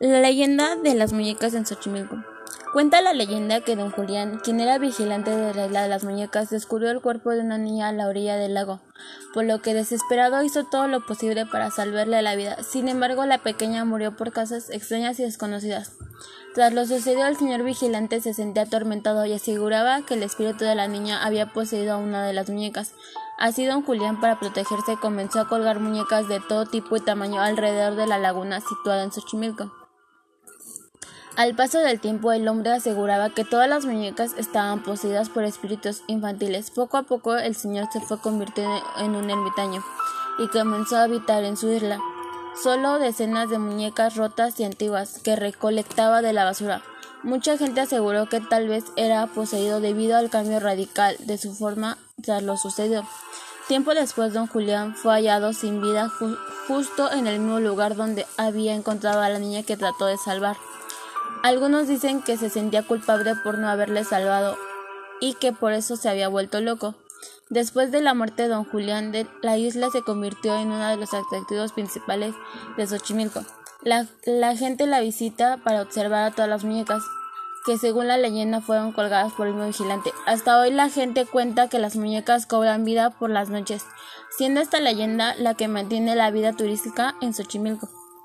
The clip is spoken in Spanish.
La leyenda de las muñecas en Xochimilco. Cuenta la leyenda que don Julián, quien era vigilante de la isla de las muñecas, descubrió el cuerpo de una niña a la orilla del lago, por lo que desesperado hizo todo lo posible para salvarle la vida. Sin embargo, la pequeña murió por causas extrañas y desconocidas. Tras lo sucedido, el señor vigilante se sentía atormentado y aseguraba que el espíritu de la niña había poseído a una de las muñecas. Así don Julián, para protegerse, comenzó a colgar muñecas de todo tipo y tamaño alrededor de la laguna situada en Xochimilco. Al paso del tiempo, el hombre aseguraba que todas las muñecas estaban poseídas por espíritus infantiles. Poco a poco, el señor se fue convirtiendo en un ermitaño y comenzó a habitar en su isla. Solo decenas de muñecas rotas y antiguas que recolectaba de la basura. Mucha gente aseguró que tal vez era poseído debido al cambio radical de su forma tras lo sucedido. Tiempo después, don Julián fue hallado sin vida justo en el mismo lugar donde había encontrado a la niña que trató de salvar. Algunos dicen que se sentía culpable por no haberle salvado y que por eso se había vuelto loco. Después de la muerte de don Julián, la isla se convirtió en uno de los atractivos principales de Xochimilco. La, la, gente la visita para observar a todas las muñecas, que según la leyenda fueron colgadas por el vigilante. Hasta hoy la gente cuenta que las muñecas cobran vida por las noches, siendo esta leyenda la que mantiene la vida turística en Xochimilco.